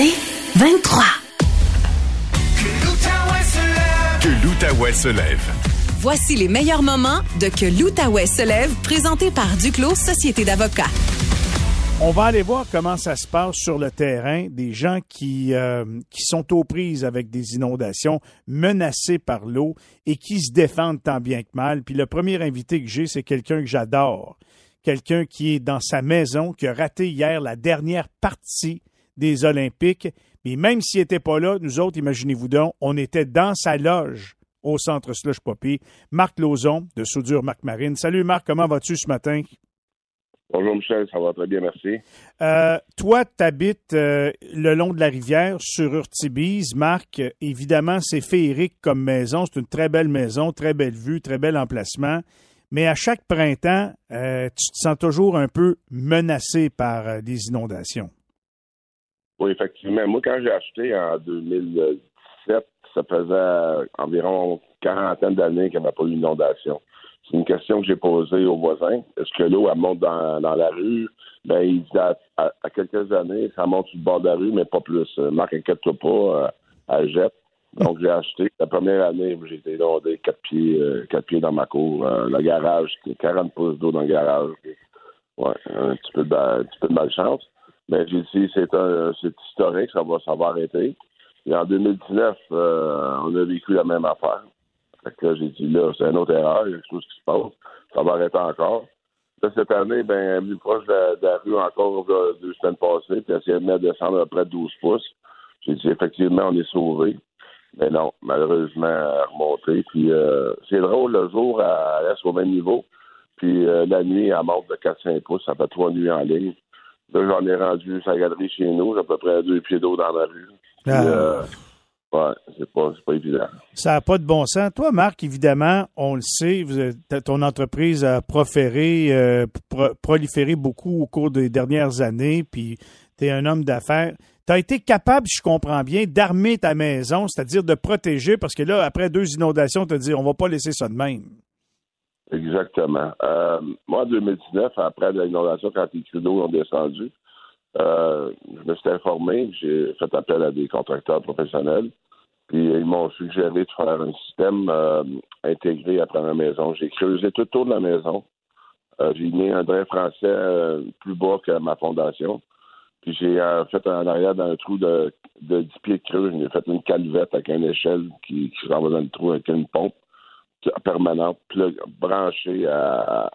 C'est 23. Que l'Outaouais se lève. Voici les meilleurs moments de Que l'Outaouais se lève, présenté par Duclos Société d'avocats. On va aller voir comment ça se passe sur le terrain, des gens qui, euh, qui sont aux prises avec des inondations, menacés par l'eau et qui se défendent tant bien que mal. Puis le premier invité que j'ai, c'est quelqu'un que j'adore, quelqu'un qui est dans sa maison, qui a raté hier la dernière partie des Olympiques. Mais même s'il n'était pas là, nous autres, imaginez-vous donc, on était dans sa loge au centre Slush Poppy. Marc Lauzon de Soudure Marc Marine. Salut Marc, comment vas-tu ce matin? Bonjour Michel, ça va très bien, merci. Euh, toi, tu habites euh, le long de la rivière sur Urtibise. Marc, euh, évidemment, c'est féerique comme maison. C'est une très belle maison, très belle vue, très bel emplacement. Mais à chaque printemps, tu te sens toujours un peu menacé par des inondations. Oui, effectivement. Moi, quand j'ai acheté en 2017, ça faisait environ quarantaine d'années qu'il n'y avait pas eu d'inondation. C'est une question que j'ai posée aux voisins. Est-ce que l'eau, elle monte dans, la rue? Ben, il dit à, quelques années, ça monte sur le bord de la rue, mais pas plus. Marc, inquiète-toi pas, euh, elle jette. Donc, j'ai acheté. La première année, j'ai été inondé quatre pieds, euh, quatre pieds dans ma cour. Euh, le garage, 40 pouces d'eau dans le garage. Ouais, un petit peu de, un petit peu de malchance. Mais j'ai dit, c'est historique, ça va, ça va arrêter. Et en 2019, on a vécu la même affaire. Fait que là, j'ai dit, là, c'est une autre erreur, il y a quelque chose qui se passe, ça va arrêter encore. Là, cette année, ben, plus proche de la, rue encore deux semaines passées, puis essayé de mettre descendre à près de 12 pouces. J'ai dit, effectivement, on est sauvé. Mais non, malheureusement, elle remonté. Puis euh, c'est drôle, le jour, elle reste au même niveau. Puis euh, la nuit, elle monte de 4-5 pouces. Ça fait trois nuits en ligne. Là, j'en ai rendu sa galerie chez nous. J'ai à peu près deux pieds d'eau dans la rue. Puis, ah. euh, Ouais, c'est pas, pas évident. Ça n'a pas de bon sens. Toi, Marc, évidemment, on le sait, ton entreprise a proféré, euh, proliféré beaucoup au cours des dernières années, puis tu es un homme d'affaires. Tu as été capable, si je comprends bien, d'armer ta maison, c'est-à-dire de protéger, parce que là, après deux inondations, tu as dit, on va pas laisser ça de même. Exactement. Euh, moi, en 2019, après l'inondation, quand les d'eau ont descendu, euh, je me suis informé, j'ai fait appel à des contracteurs professionnels, puis ils m'ont suggéré de faire un système euh, intégré après ma maison. J'ai creusé tout autour de la maison. Euh, j'ai mis un drain français plus bas que ma fondation. Puis j'ai fait en arrière dans un trou de, de 10 pieds de creux. J'ai fait une calvette avec une échelle qui, qui dans le trou avec une pompe permanente, branchée à,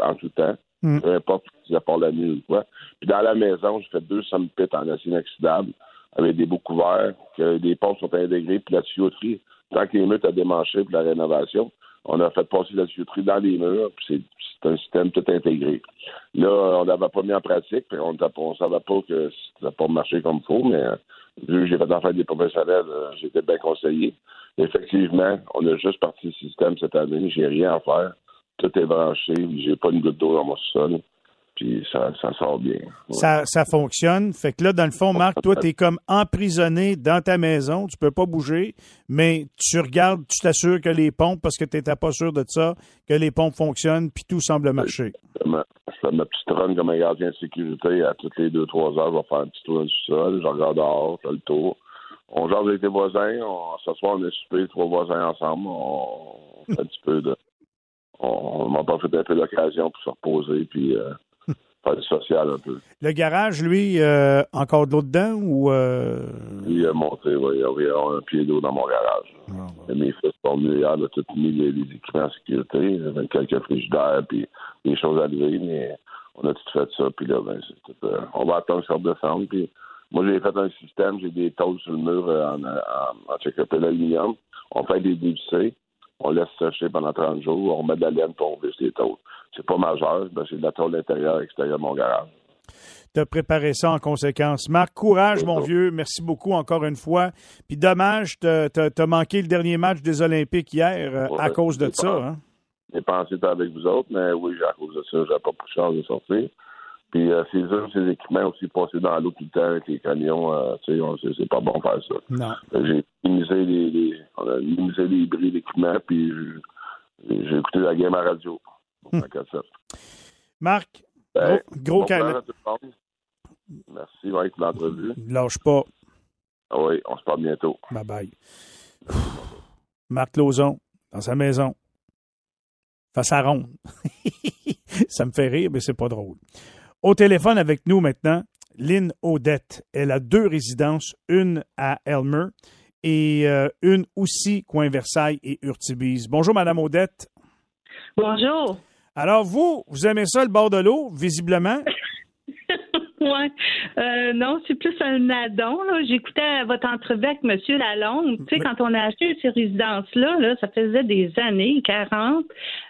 en tout temps. Mm. Peu importe si ça la nuit ou quoi. Puis dans la maison, j'ai fait deux pits en acier inoxydable avec des bouts couverts, que les pompes sont intégrées, puis la tuyauterie, tant que les murs étaient démanchés pour la rénovation, on a fait passer la tuyauterie dans les murs, puis c'est un système tout intégré. Là, on l'avait pas mis en pratique, puis on ne savait pas que ça n'a pas marché comme il faut, mais vu que j'ai fait affaire des professionnels, euh, j'étais bien conseillé. Effectivement, on a juste parti le système cette année, j'ai rien à faire tout est branché, j'ai pas une goutte d'eau dans mon sol. Puis ça, ça sort bien. Ça, ça fonctionne. Fait que là, dans le fond, Marc, toi, tu es comme emprisonné dans ta maison. Tu peux pas bouger, mais tu regardes, tu t'assures que les pompes, parce que tu n'étais pas sûr de ça, que les pompes fonctionnent, puis tout semble marcher. Je fais ma petite run comme un gardien de sécurité. À toutes les deux, trois heures, je vais faire un petit tour dans le sol. Je regarde dehors, je fais le tour. On jase avec les voisins. On, ce soir, on est super, trois voisins ensemble. On fait un petit peu de on m'a pas fait un peu l'occasion pour se reposer puis euh, faire du social un peu. Le garage, lui, euh, encore de l'eau dedans ou euh... Il a monté, oui, il y avait un pied d'eau dans mon garage. Ah, mes fils sont venus hier, a tout mis les, équipements en sécurité, il y avait quelques frigidaires puis des choses à lever, mais on a tout fait ça, puis là, ben, tout, euh, on va attendre que ça redescende, puis moi, j'ai fait un système, j'ai des tôles sur le mur en, en, en check-up. On fait des dévissés on laisse sécher pendant 30 jours, on met de la laine pour on les tôles. C'est pas majeur, ben c'est de la tôle intérieure et extérieure de mon garage. Tu as préparé ça en conséquence. Marc, courage, mon vieux. Merci beaucoup encore une fois. Puis dommage, tu as, manqué le dernier match des Olympiques hier euh, à cause de ça. Hein? J'ai pensé avec vous autres, mais oui, à cause de ça, j'ai pas de chance de sortir. Puis euh, ces œuvres, ces équipements aussi passés dans l'eau tout le temps avec les camions, euh, tu sais, c'est pas bon faire ça. Non. Euh, j'ai minimisé les, les, on a minimisé les bris d'équipement, puis j'ai écouté la game à radio. Hum. Marc, ben, gros, gros Merci, Mike, pour l'entrevue. Lâche pas. Ah oui, on se parle bientôt. Bye bye. Marc Lauzon, dans sa maison, face à ronde. Ça me fait rire, mais c'est pas drôle. Au téléphone avec nous maintenant, Lynn Odette. Elle a deux résidences, une à Elmer et euh, une aussi coin Versailles et Urtibise. Bonjour, Madame Odette. Bonjour. Alors, vous, vous aimez ça, le bord de l'eau, visiblement? Ouais. Euh, non, c'est plus un addon. J'écoutais votre entrevue avec M. Lalonde. Tu sais, quand on a acheté ces résidences-là, là, ça faisait des années, 40,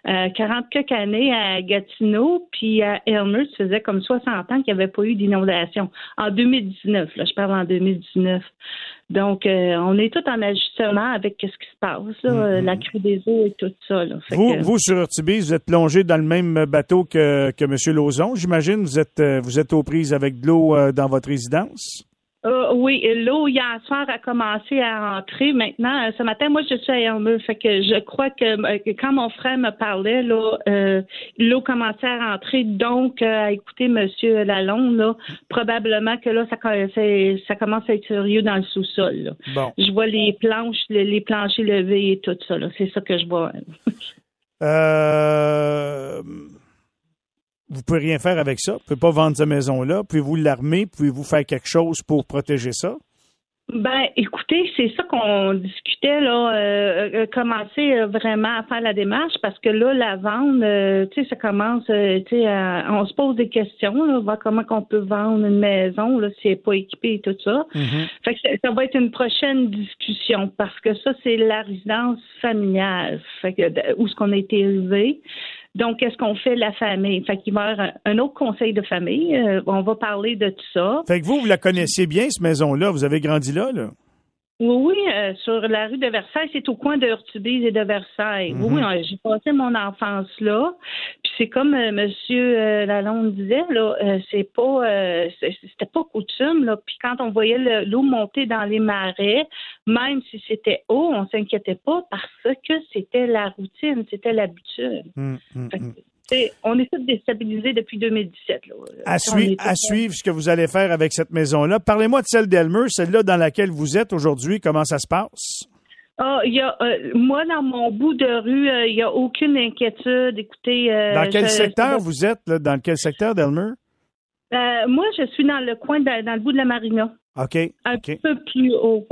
euh, 40 quelques années à Gatineau, puis à Elmer, ça faisait comme 60 ans qu'il n'y avait pas eu d'inondation. En 2019, là, je parle en 2019. Donc, euh, on est tout en ajustement avec ce qui se passe, là, euh, la crue des eaux et tout ça. Là. Vous, que- vous, sur Urtibise, vous êtes plongé dans le même bateau que, que M. Lauzon, j'imagine. Vous êtes, euh, vous êtes aux prises avec de l'eau euh, dans votre résidence? Euh, oui, l'eau hier soir a commencé à rentrer. Maintenant, euh, ce matin, moi, je suis à Elmeux. Fait que je crois que, euh, que quand mon frère me parlait, là, euh, l'eau commençait à rentrer. Donc, euh, à écouter Monsieur Lalonde, là, probablement que là, ça, commence à être sérieux dans le sous-sol. Bon. Je vois les planches, les, les planchers levés et tout ça. C'est ça que je vois. Euh, vous pouvez rien faire avec ça. Vous pouvez pas vendre cette maison-là. Pouvez-vous l'armer? Pouvez-vous faire quelque chose pour protéger ça? Ben, écoutez, c'est ça qu'on discutait là, euh, euh, commencer euh, vraiment à faire la démarche parce que là, la vente, euh, tu sais, ça commence, euh, tu sais, à- on se pose des questions, là, voir comment qu'on peut vendre une maison là, si elle n'est pas équipée et tout ça. Fait que ça, ça va être une prochaine discussion parce que ça, c'est la résidence familiale, fait que où est-ce qu'on a été élevé. Donc, qu'est-ce qu'on fait la famille? Fait qu'il va y avoir un, autre conseil de famille. euh, on va parler de tout ça. Fait que vous, vous la connaissiez bien, cette maison-là. Vous avez grandi là, là. Oui, oui, euh, sur la rue de Versailles, c'est au coin de Urtubise et de Versailles. Oui, oui, euh, j'ai passé mon enfance là. Puis c'est comme euh, Monsieur euh, Lalonde disait là, c'est pas, c'était pas coutume là. Puis quand on voyait le- l'eau monter dans les marais, même si c'était haut, on s'inquiétait pas parce que c'était la routine, c'était l'habitude. Hum, hum, On est tous déstabilisés depuis 2017 là. À, On sui- est tous- à suivre ce que vous allez faire avec cette maison-là. Parlez-moi de celle d'Elmer, celle-là dans laquelle vous êtes aujourd'hui. Comment ça se passe? Ah, il y a, euh, moi, dans mon bout de rue, euh, il n'y a aucune inquiétude. Écoutez. euh, Dans quel je- secteur je- vous êtes? là? Dans quel secteur d'Elmer? Moi, je suis dans le coin, de- dans le bout de la marina, OK. un peu plus haut.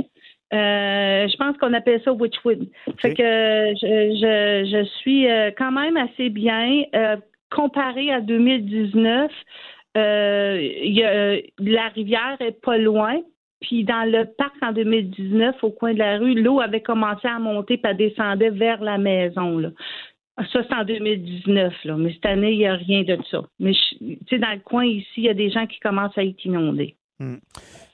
Euh, je pense qu'on appelle ça Witchwood. Fait que euh, je, je, je suis euh, quand même assez bien. Euh, comparé à 2019, euh, il y a, euh, la rivière est pas loin. Puis dans le parc en 2019, au coin de la rue, l'eau avait commencé à monter puis elle descendait vers la maison. Là. Ça, c'est en 2019, là. mais cette année, il n'y a rien de ça. Mais tu sais, dans le coin ici, il y a des gens qui commencent à être inondés.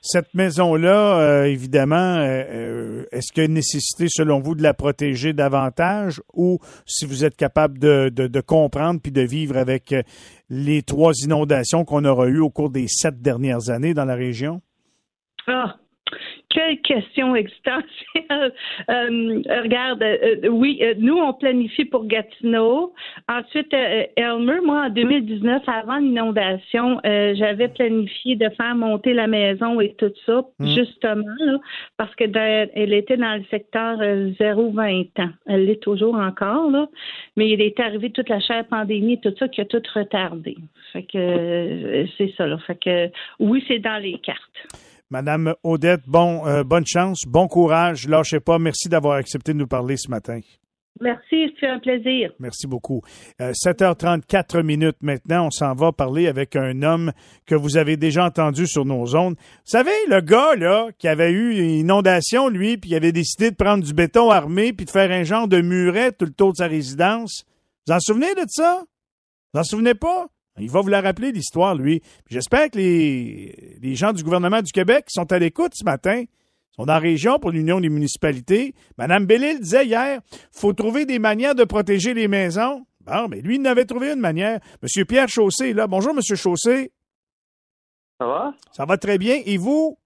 Cette maison-là, euh, évidemment, euh, euh, est-ce qu'il y a une nécessité, selon vous, de la protéger davantage ou si vous êtes capable de, comprendre puis de vivre avec les trois inondations qu'on aura eues au cours des sept dernières années dans la région? Ah, quelle question existentielle. Euh, regarde, euh, oui, euh, nous, on planifie pour Gatineau. Ensuite, euh, Elmer, moi, en 2019, avant l'inondation, euh, j'avais planifié de faire monter la maison et tout ça, justement, là, parce que elle était dans le secteur euh, 0-20 ans. Elle l'est toujours encore, là, mais il est arrivé toute la chère pandémie et tout ça qui a tout retardé. Fait que euh, c'est ça, là. Fait que oui, c'est dans les cartes. Madame Odette, bon, euh, bonne chance, bon courage, lâchez pas. Merci d'avoir accepté de nous parler ce matin. Merci, c'est un plaisir. Merci beaucoup. Euh, 7h34 minutes maintenant, on s'en va parler avec un homme que vous avez déjà entendu sur nos ondes. Vous savez, le gars là qui avait eu une inondation, lui, puis il avait décidé de prendre du béton armé puis de faire un genre de muret tout le tour de sa résidence. Vous en souvenez de ça? Vous en souvenez pas? Il va vous la rappeler, l'histoire, lui. J'espère que les, les gens du gouvernement du Québec qui sont à l'écoute ce matin sont dans la région pour l'Union des municipalités. Madame Bellil disait hier, faut trouver des manières de protéger les maisons. Bon, mais lui, il en avait trouvé une manière. Monsieur Pierre Chaussé, est là. Bonjour, Monsieur Chaussé. Ça va? Ça va très bien. Et vous?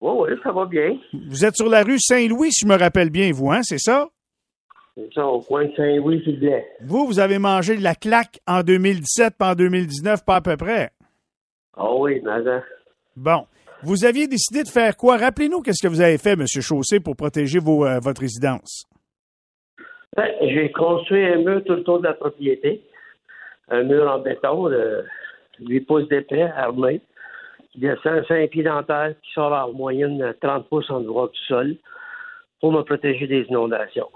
Oui, oui, ça va bien. Vous êtes sur la rue Saint-Louis, si je me rappelle bien, vous, hein, c'est ça? C'est ça, au coin de Saint-Louis, c'est bien. Vous, vous avez mangé la claque en 2017 pas en 2019, pas à peu près. Ah oui, mais hein. Bon. Vous aviez décidé de faire quoi? Rappelez-nous qu'est-ce que vous avez fait, M. Chaussé, pour protéger vos, euh, votre résidence. Ben, j'ai construit un mur tout le tour de la propriété. Un mur en béton de 8 pouces d'épais, armé, qui descend à 5 pieds dans terre, qui sort en moyenne 30 pouces en droit du sol pour me protéger des inondations.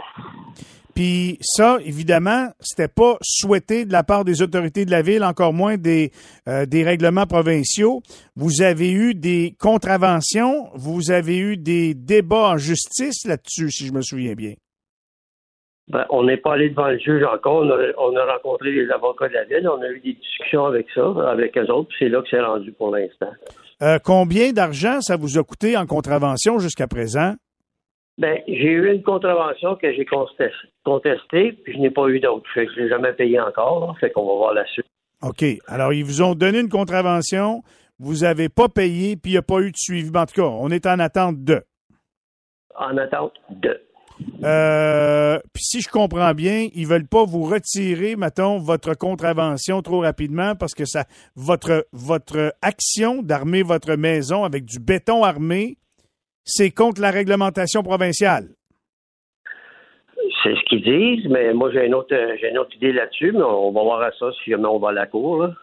Puis ça, évidemment, c'était pas souhaité de la part des autorités de la ville, encore moins des, euh, des règlements provinciaux. Vous avez eu des contraventions, vous avez eu des débats en justice là-dessus, si je me souviens bien. Ben, on n'est pas allé devant le juge encore. On a, on a rencontré les avocats de la ville. On a eu des discussions avec ça, avec eux autres. puis C'est là que c'est rendu pour l'instant. Euh, combien d'argent ça vous a coûté en contravention jusqu'à présent? Ben, j'ai eu une contravention que j'ai contestée, puis je n'ai pas eu d'autre. Je l'ai jamais payé encore. là. Fait qu'on va voir la suite. OK. Alors, ils vous ont donné une contravention, vous n'avez pas payé, puis il n'y a pas eu de suivi. Ben, En tout cas, on est en attente de. En attente de. Euh, puis si je comprends bien, ils veulent pas vous retirer, mettons, votre contravention trop rapidement parce que ça, votre, votre action d'armer votre maison avec du béton armé, c'est contre la réglementation provinciale. C'est ce qu'ils disent, mais moi j'ai une autre j'ai une autre idée là-dessus, mais on va voir à ça si jamais on va à la cour. Là.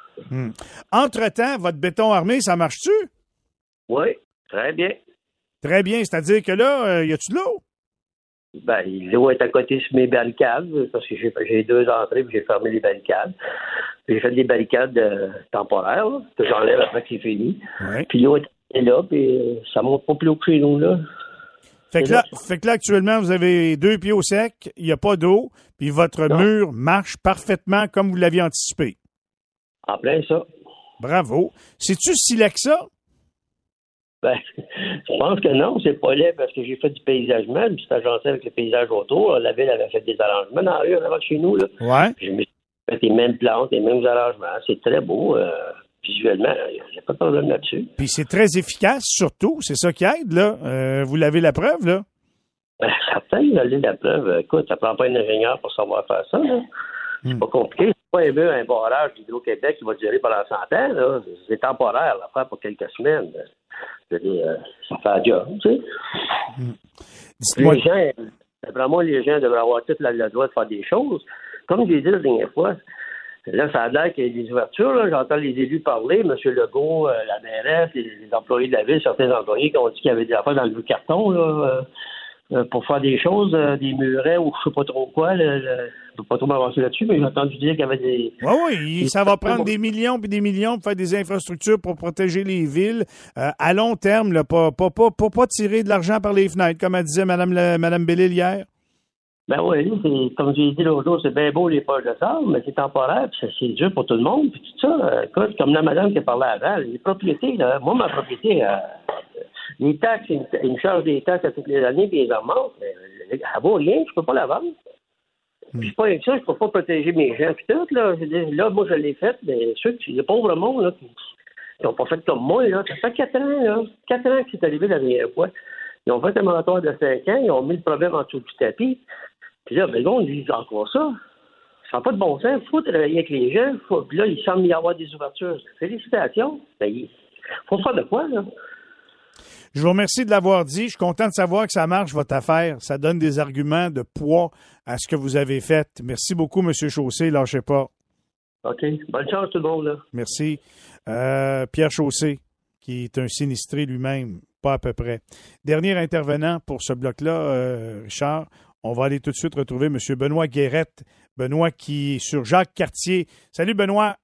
Entre-temps, votre béton armé, ça marche-tu? Oui, très bien. Très bien. C'est-à-dire que là, euh, y a-tu de l'eau? Ben, l'eau est à côté sur mes barricades, parce que j'ai j'ai deux entrées, puis j'ai fermé les barricades. Puis J'ai fait des barricades euh, temporaires, là, que j'enlève après que c'est fini. Puis l'eau est là, puis euh, ça monte pas plus haut que chez nous, là. Fait que, C'est là, fait que là, actuellement, vous avez deux pieds au sec, il n'y a pas d'eau, puis votre Non. mur marche parfaitement comme vous l'aviez anticipé. En plein ça. Bravo. C'est-tu si laid que ça? Ben, je pense que non, c'est pas laid parce que j'ai fait du paysagement, je me suis agencé avec le paysage autour. La ville avait fait des arrangements dans la rue avant chez nous, là. Ouais. Puis Je me suis fait les mêmes plantes, les mêmes arrangements. C'est très beau. euh, visuellement, il n'y a pas de problème là-dessus. Puis c'est très efficace, surtout. C'est ça qui aide, là. Euh, vous l'avez la preuve, là? Ben, certain, vous avez la preuve. Écoute, ça prend pas un ingénieur pour savoir faire ça. là. C'est pas compliqué. C'est pas un barrage d'Hydro-Québec qui va durer pendant 100 ans. Là. C'est temporaire, l'affaire pour quelques semaines. Je veux dire, euh, ça fait un job, tu sais. Dites-moi. Les gens, moi, les gens devraient avoir tout le, droit de faire des choses. Comme j'ai dit la dernière fois, là, ça a l'air qu'il y a des ouvertures. là. J'entends les élus parler, M. Legault, euh, la mairesse, les, les employés de la ville, certains employés qui ont dit qu'il y avait des affaires dans le carton là, euh, euh, pour faire des choses, euh, des murets ou je sais pas trop quoi. Je peux pas trop m'avancer là-dessus, mais j'ai entendu dire qu'il y avait des... Oui, oui, ça va prendre des millions puis des millions pour faire des infrastructures pour protéger les villes à long terme, là, pas, pas, pas, pas, pas tirer de l'argent par les fenêtres, comme elle disait Mme, le- Madame Bellil hier. Ben oui, c'est, comme j'ai dit l'autre jour, c'est bien beau les poches de sable, mais c'est temporaire, puis c'est, c'est dur pour tout le monde, puis tout ça. écoute, comme la madame qui a parlé avant, les propriétés, là, moi, ma propriété, euh, les taxes, ils me, ils me chargent des taxes à toutes les années, puis ils en remontent. mais, euh, Elle vaut rien, je peux pas la vendre. Puis c'est pas avec ça, je peux pas protéger mes gens, puis tout, là. Là, moi, je l'ai fait, mais ceux qui, les pauvres monde, là, qui n'ont pas fait comme moi, là, ça fait quatre ans, là, quatre ans que c'est arrivé la dernière fois. Ils ont fait un moratoire de cinq ans, ils ont mis le problème en dessous du tapis. Puis là, ben on dit encore ça. Ça n'a pas de bon sens. Il faut travailler avec les gens. Faut... Puis là, il semble y avoir des ouvertures. Félicitations. Ben, il faut faire de quoi, là? Je vous remercie de l'avoir dit. Je suis content de savoir que ça marche, votre affaire. Ça donne des arguments de poids à ce que vous avez fait. Merci beaucoup, M. Chaussé. Lâchez pas. OK. Bonne chance, tout le monde, là. Merci. Euh, Pierre Chaussé, qui est un sinistré lui-même, pas à peu près. Dernier intervenant pour ce bloc-là, euh, Richard. On va aller tout de suite retrouver M. Benoît Guérette. Benoît qui est sur Jacques Cartier. Salut, Benoît.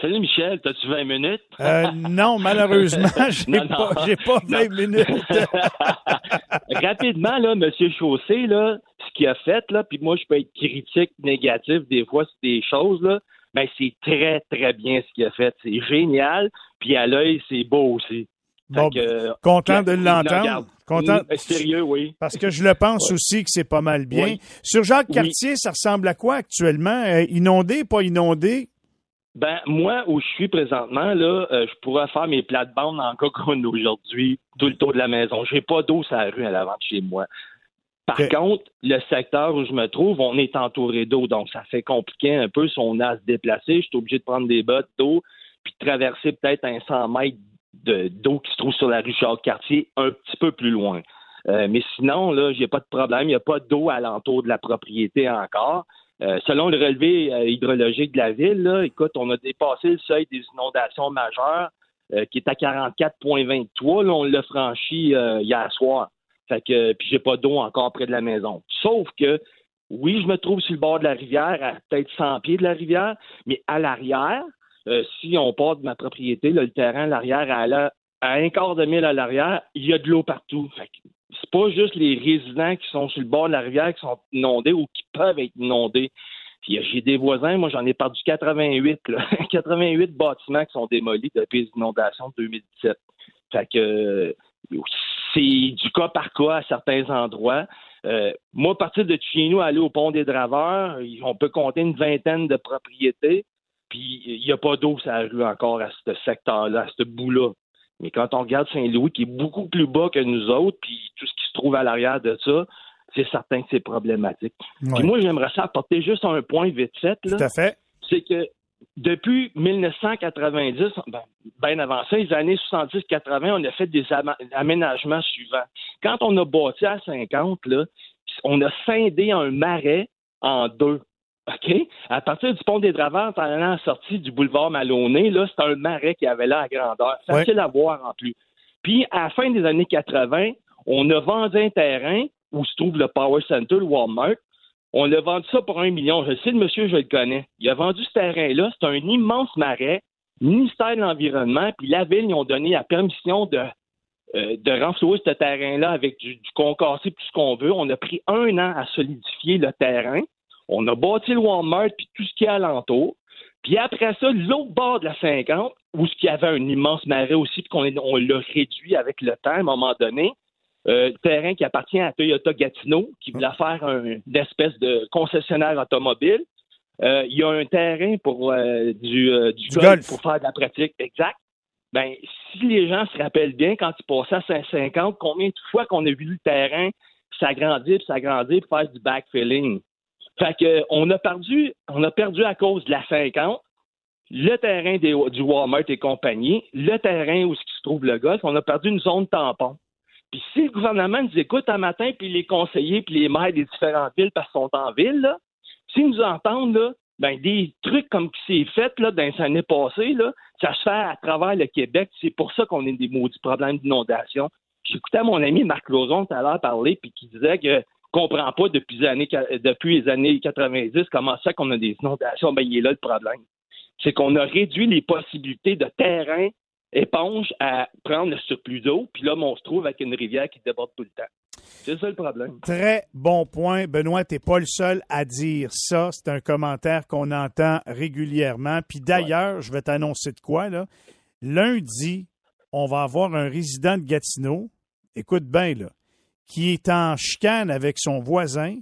Salut Michel, t'as-tu 20 minutes? Euh, non, malheureusement, j'ai pas, pas 20 Non. minutes. Rapidement, là, M. Chaussé, là, ce qu'il a fait, là, puis moi, je peux être critique, négatif des fois sur des choses, là, mais c'est très, très bien ce qu'il a fait. C'est génial, puis à l'œil, c'est beau aussi. Bon, que, euh, content de l'entendre. Content. Mm, Sérieux, oui. Parce que je le pense aussi que c'est pas mal bien. Oui. Sur Jacques Oui. Cartier, ça ressemble à quoi actuellement? Euh, inondé, pas inondé? Ben, moi, où je suis présentement, là, euh, je pourrais faire mes plates-bandes en cocoon aujourd'hui, tout le tour de la maison. J'ai pas d'eau sur la rue à l'avant de chez moi. Par contre, le secteur où je me trouve, on est entouré d'eau, donc ça fait compliqué un peu si on a à se déplacer. Je suis obligé de prendre des bottes d'eau puis de traverser peut-être un 100 mètres d'eau qui se trouve sur la rue Charles-Cartier un petit peu plus loin. Euh, mais sinon, là, j'ai pas de problème. Il n'y a pas d'eau alentour de la propriété encore. Euh, selon le relevé euh, hydrologique de la ville, là, écoute, on a dépassé le seuil des inondations majeures qui est à 44,23. Là, on l'a franchi hier soir. Fait que puis j'ai pas d'eau encore près de la maison. Sauf que oui, je me trouve sur le bord de la rivière, à peut-être 100 pieds de la rivière, mais à l'arrière, si on part de ma propriété, le terrain l'arrière, à, un quart de mille à l'arrière, il y a de l'eau partout. Fait que c'est pas juste les résidents qui sont sur le bord de la rivière qui sont inondés ou qui peuvent être inondés. Puis j'ai des voisins, moi j'en ai perdu 88, là. 88 bâtiments qui sont démolis depuis les inondations de 2017. Fait que c'est du cas par cas à certains endroits. Euh, moi, à partir de chez nous, aller au pont des Draveurs, on peut compter une vingtaine de propriétés, puis il n'y a pas d'eau sur la rue encore à ce secteur-là, à ce bout-là. Mais quand on regarde Saint-Louis, qui est beaucoup plus bas que nous autres, puis tout ce qui se trouve à l'arrière de ça, c'est certain que c'est problématique. Puis moi, j'aimerais ça apporter juste un point vite fait. Là, tout à fait. C'est que depuis 1990, ben, ben avant ça, les années 70-80, on a fait des aménagements suivants. Quand on a bâti à 50, là, on a scindé un marais en deux. OK? À partir du pont des Draveurs, en allant à sortie du boulevard Maloney, là, c'est un marais qui avait là à grandeur. Facile à voir en plus. Puis, à la fin des années 80, on a vendu un terrain où se trouve le Power Center, le Walmart. On a vendu ça pour un million. Je sais, le monsieur, je le connais. Il a vendu ce terrain-là. C'est un immense marais. ministère de l'Environnement, puis la ville, ils ont donné la permission de, euh, de renflouer ce terrain-là avec du, du concassé, tout ce qu'on veut. On a pris un an à solidifier le terrain. On a bâti le Walmart puis tout ce qui est alentour. Puis après ça, l'autre bord de la 50, où ce qui avait un immense marais aussi, puis qu'on on l'a réduit avec le temps à un moment donné, euh, terrain qui appartient à Toyota Gatineau, qui voulait faire un, une espèce de concessionnaire automobile. Euh, il y a un terrain pour euh, du, golf, pour faire de la pratique. Exact. Ben, si les gens se rappellent bien, quand ils passaient à 550, combien de fois qu'on a vu le terrain s'agrandir, s'agrandir pour faire du backfilling? Fait que, on a perdu, on a perdu à cause de la 50, le terrain du Walmart et compagnie, le terrain où se trouve le golf, on a perdu une zone tampon. Puis si le gouvernement nous écoute un matin, puis les conseillers, puis les maires des différentes villes, parce qu'ils sont en ville, s'ils nous entendent, là, ben, des trucs comme qui s'est fait là, dans les années passées, là, ça se fait à travers le Québec. C'est pour ça qu'on a des maudits problèmes d'inondation. J'écoutais mon ami Marc Lozon tout à l'heure parler, puis qui disait que comprend pas depuis les années, depuis les années 90 comment ça qu'on a des inondations. Ben, il est là le problème. C'est qu'on a réduit les possibilités de terrain éponge à prendre le surplus d'eau, puis là, on se trouve avec une rivière qui déborde tout le temps. C'est ça le problème. Très bon point. Benoît, tu n'es pas le seul à dire ça. C'est un commentaire qu'on entend régulièrement. Puis d'ailleurs, je vais t'annoncer de quoi, là. Lundi, on va avoir un résident de Gatineau. Écoute bien, là qui est en chicane avec son voisin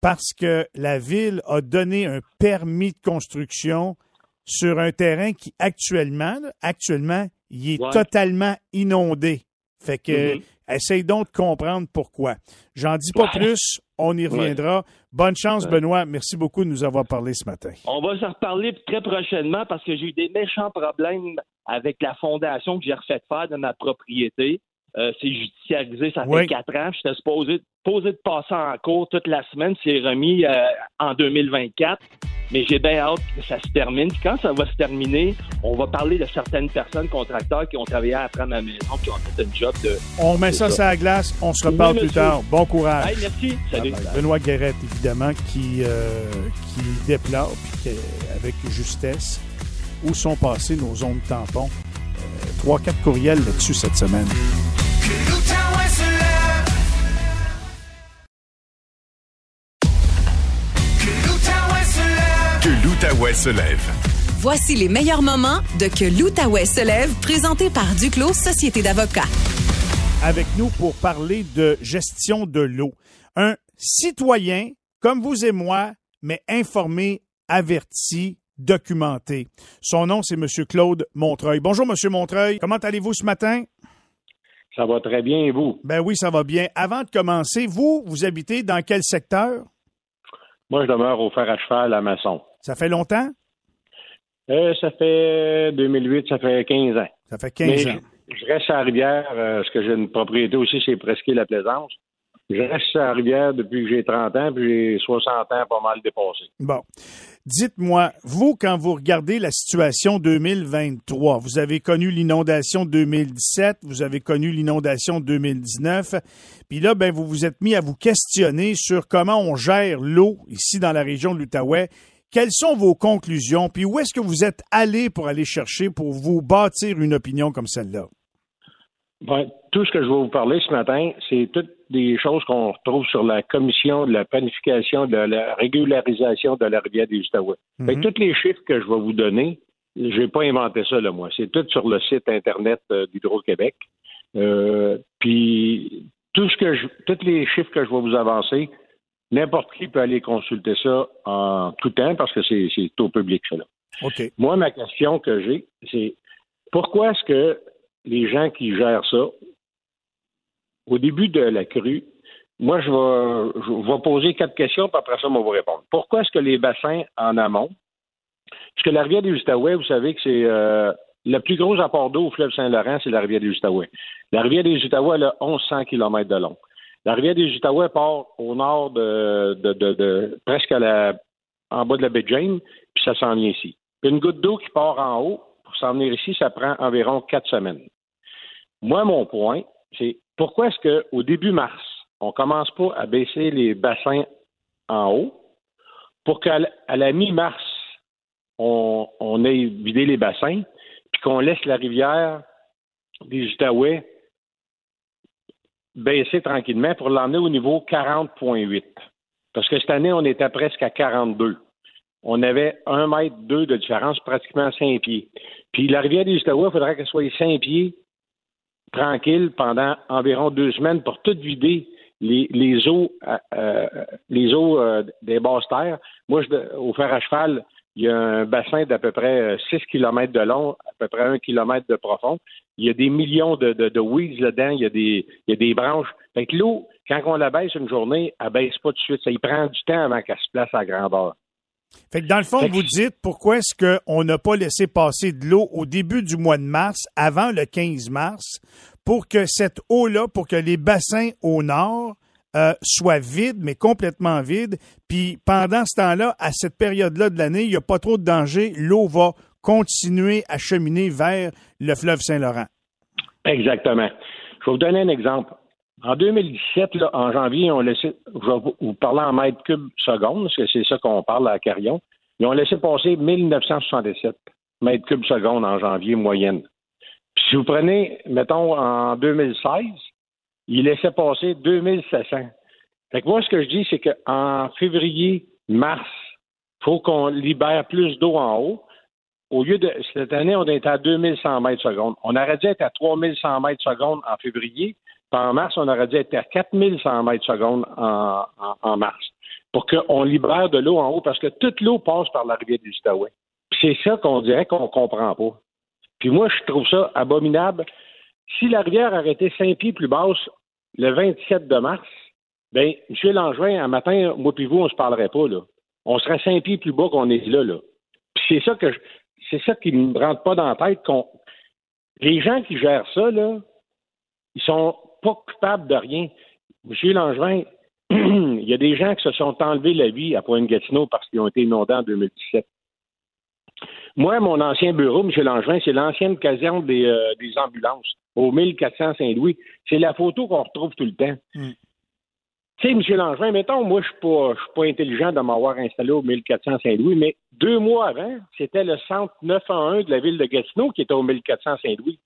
parce que la ville a donné un permis de construction sur un terrain qui actuellement, actuellement, il est totalement inondé. Fait que mm-hmm. essaye donc de comprendre pourquoi. J'en dis pas plus, on y reviendra. Bonne chance, Benoît. Merci beaucoup de nous avoir parlé ce matin. On va s'en reparler très prochainement parce que j'ai eu des méchants problèmes avec la fondation que j'ai refait faire de ma propriété. Euh, c'est judiciarisé, ça fait quatre ans. J'étais supposé, de passer en cours toute la semaine. C'est remis euh, en 2024. Mais j'ai bien hâte que ça se termine. quand ça va se terminer, on va parler de certaines personnes contracteurs qui ont travaillé après ma maison, qui ont fait un job de. On met ça sur la glace. On se reparle plus tard. Bon courage. merci. Salut. Benoît Guérette, évidemment, qui, euh, qui déplore avec justesse où sont passées nos zones tampons. Trois, quatre courriels là-dessus cette semaine. Que l'Outaouais se lève. Voici les meilleurs moments de Que l'Outaouais se lève, présenté par Duclos Société d'avocats. Avec nous pour parler de gestion de l'eau. Un citoyen comme vous et moi, mais informé, averti, documenté. Son nom, c'est M. Claude Montreuil. Bonjour, M. Montreuil. Comment allez-vous ce matin? Ça va très bien, et vous? Ben oui, ça va bien. Avant de commencer, vous, vous habitez dans quel secteur? Moi, je demeure au fer à cheval à Masson. Ça fait longtemps? Euh, ça fait 2008, ça fait 15 ans. Ça fait 15 Mais ans. Je, je reste à la rivière, euh, parce que j'ai une propriété aussi, c'est presque la Plaisance. Je reste à la rivière depuis que j'ai 30 ans, puis j'ai 60 ans pas mal dépassé. Bon. Dites-moi, vous, quand vous regardez la situation 2023, vous avez connu l'inondation 2017, vous avez connu l'inondation 2019, puis là, ben, vous vous êtes mis à vous questionner sur comment on gère l'eau ici dans la région de l'Outaouais. Quelles sont vos conclusions, puis où est-ce que vous êtes allé pour aller chercher pour vous bâtir une opinion comme celle-là? Ben, tout ce que je vais vous parler ce matin, c'est toutes des choses qu'on retrouve sur la commission de la planification de la régularisation de la rivière des Outaouais. Que tous les chiffres que je vais vous donner, j'ai pas inventé ça, là, moi. C'est tout sur le site Internet euh, d'Hydro-Québec. Euh, puis, tout ce que je, tous les chiffres que je vais vous avancer, n'importe qui peut aller consulter ça en tout temps parce que c'est au public. OK. Moi, ma question que j'ai, c'est pourquoi est-ce que les gens qui gèrent ça, au début de la crue, moi, je vais, je vais poser quatre questions, puis après ça, on va vous répondre. Pourquoi est-ce que les bassins en amont, parce que la rivière des Outaouais, vous savez que c'est euh, le plus gros apport d'eau au fleuve Saint-Laurent, c'est la rivière des Outaouais. La rivière des Outaouais, elle a 1100 km de long. La rivière des Outaouais part au nord de, de, de, de- presque à la, en bas de la baie James, puis ça s'en vient ici. Une goutte d'eau qui part en haut, pour s'en venir ici, ça prend environ quatre semaines. Moi, mon point, c'est pourquoi est-ce qu'au début mars, on commence pas à baisser les bassins en haut pour qu'à la- mi-mars, on, ait vidé les bassins, puis qu'on laisse la rivière des Outaouais baisser tranquillement pour l'emmener au niveau 40.8. Parce que cette année, on était presque à 42. On avait un mètre deux de différence, pratiquement 5 pieds. Puis la rivière des Outaouais, il faudrait qu'elle soit 5 pieds tranquille pendant environ deux semaines pour tout vider les, eaux euh, euh, les eaux euh, des basses terres. Moi, je, au fer à cheval, il y a un bassin d'à peu près euh, 6 km de long, à peu près 1 km de profond. Il y a des millions de, de, de weeds là-dedans, il y a des, il y a des branches. Fait que l'eau, quand on la baisse une journée, elle baisse pas tout de suite. Ça y prend du temps avant qu'elle se place à grandeur. Fait que dans le fond, que- vous dites pourquoi est-ce qu'on n'a pas laissé passer de l'eau au début du mois de mars, avant le 15 mars, pour que cette eau-là, pour que les bassins au nord euh, soient vides, mais complètement vides? Puis pendant ce temps-là, à cette période-là de l'année, il n'y a pas trop de danger. L'eau va continuer à cheminer vers le fleuve Saint-Laurent. Exactement. Je vais vous donner un exemple. En 2017, là, en janvier, on laissé, je vais vous- vous parler en mètres cubes secondes, parce que c'est ça qu'on parle à Carillon. Ils ont laissé passer 1967 mètres cubes secondes en janvier moyenne. Puis si vous prenez, mettons, en 2016, ils laissaient passer 2700. Fait que moi, ce que je dis, c'est qu'en février, mars, il faut qu'on libère plus d'eau en haut. Au lieu de cette année, on est à 2100 mètres secondes. On aurait dû être à 3100 mètres secondes en février. En mars, on aurait dû être à 4100 mètres secondes en, mars. Pour qu'on libère de l'eau en haut, parce que toute l'eau passe par la rivière du Outaouais. C'est ça qu'on dirait qu'on comprend pas. Puis moi, je trouve ça abominable. Si la rivière aurait été 5 pieds plus basse le 27 de mars, ben, M. Langevin, un matin, moi puis vous, on se parlerait pas, là. On serait 5 pieds plus bas qu'on est là, là. Puis c'est ça que je- c'est ça qui ne me rentre pas dans la tête qu'on les gens qui gèrent ça, là, ils sont pas coupables de rien. M. Langevin, il y a des gens qui se sont enlevés la vie à Pointe-Gatineau parce qu'ils ont été inondés en 2017. Moi, mon ancien bureau, M. Langevin, c'est l'ancienne caserne des, euh, des ambulances au 1400 Saint-Louis. C'est la photo qu'on retrouve tout le temps. Mm. Tu sais, M. Langevin, mettons, moi, je suis pas, je suis pas intelligent de m'avoir installé au 1400 Saint-Louis, mais deux mois avant, c'était le centre 911 de la ville de Gatineau qui était au 1400 Saint-Louis.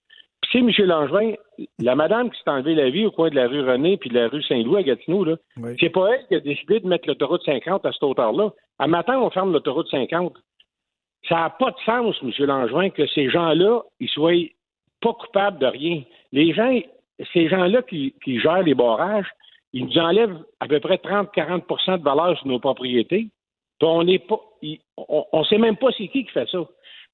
Sais, M. Langevin, la madame qui s'est enlevée la vie au coin de la rue René puis de la rue Saint-Louis à Gatineau, là, Oui. c'est pas elle qui a décidé de mettre l'autoroute 50 à cette hauteur-là. À matin, on ferme l'autoroute 50. Ça n'a pas de sens, M. Langevin, que ces gens-là, ils soient pas coupables de rien. Les gens, ces gens-là qui, qui gèrent les barrages, ils nous enlèvent à peu près 30-40% de valeur sur nos propriétés. Puis on n'est pas. on ne sait même pas c'est qui qui fait ça.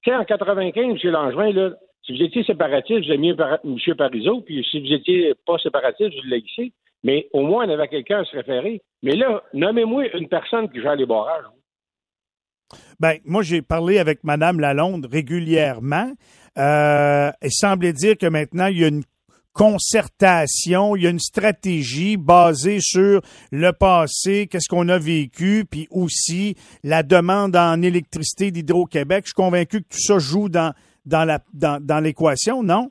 Tu sais, en 95, M. Langevin, là, si vous étiez séparatiste, avez mis Par- M. Parizeau, puis si vous étiez pas séparatiste, vous l'avez Mais au moins, on avait quelqu'un à se référer. Mais là, nommez-moi une personne qui gère les barrages. Ben, moi, j'ai parlé avec Mme Lalonde régulièrement. Euh, elle semblait dire que maintenant, il y a une concertation, il y a une stratégie basée sur le passé, qu'est-ce qu'on a vécu, puis aussi la demande en électricité d'Hydro-Québec. Je suis convaincu que tout ça joue dans, dans, la, dans, dans l'équation, non?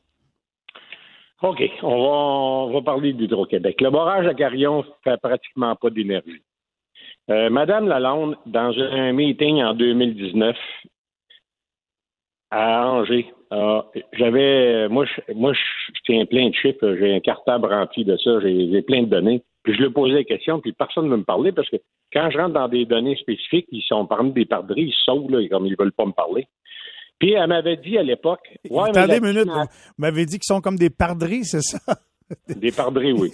OK, on va, on va parler d'Hydro-Québec. Le barrage à Carillon fait pratiquement pas d'énergie. Euh, Madame Lalonde, dans un meeting en 2019 à Angers, j'avais, moi, je, moi, tiens plein de chiffres, j'ai un cartable rempli de ça, j'ai plein de données. Puis je lui ai posé des questions, puis personne ne veut me parler parce que quand je rentre dans des données spécifiques, ils sont parmi des pardries, ils sautent, là, comme ils veulent pas me parler. Puis elle m'avait dit à l'époque. Ouais, Attendez une minute, vous m'avez dit qu'ils sont comme des pardries, c'est ça? Des pardries, oui.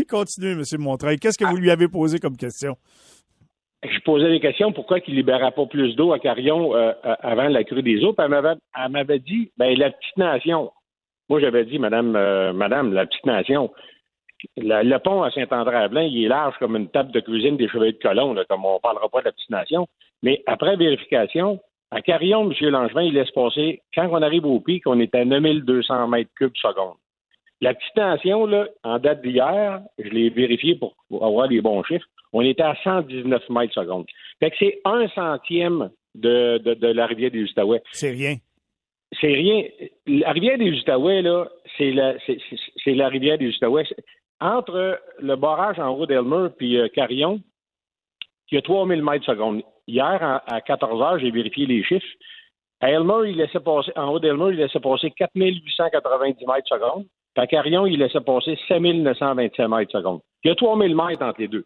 Continuez, M. Montreuil. Qu'est-ce que vous lui avez posé comme question? Je posais des questions pourquoi il ne libérait pas plus d'eau à Carillon euh, euh, avant la crue des eaux? Puis elle m'avait dit, ben la petite nation. Moi, j'avais dit, Madame, euh, Madame, la petite nation. Le pont à Saint-André-Avelin, il est large comme une table de cuisine des chevaliers de colon, comme on ne parlera pas de la petite nation. Mais après vérification, à Carillon, M. Langevin, il laisse passer, quand on arrive au pic, on est à 9200 mètres cubes seconde. La petite tension, là, en date d'hier, je l'ai vérifié pour avoir les bons chiffres, on était à 119 mètres seconde. Fait que c'est un centième de, de, la rivière des Outaouais. C'est rien. C'est rien. La rivière des Outaouais, là, c'est la, c'est, la rivière des Outaouais. Entre le barrage en haut d'Elmer puis euh, Carillon, il y a 3000 mètres seconde. Hier, à 14 heures, j'ai vérifié les chiffres. À Elmer, il laissait passer, en haut d'Elmer, il laissait passer 4890 mètres secondes. à Carillon, il laissait passer 5927 mètres secondes. Il y a 3000 mètres entre les deux.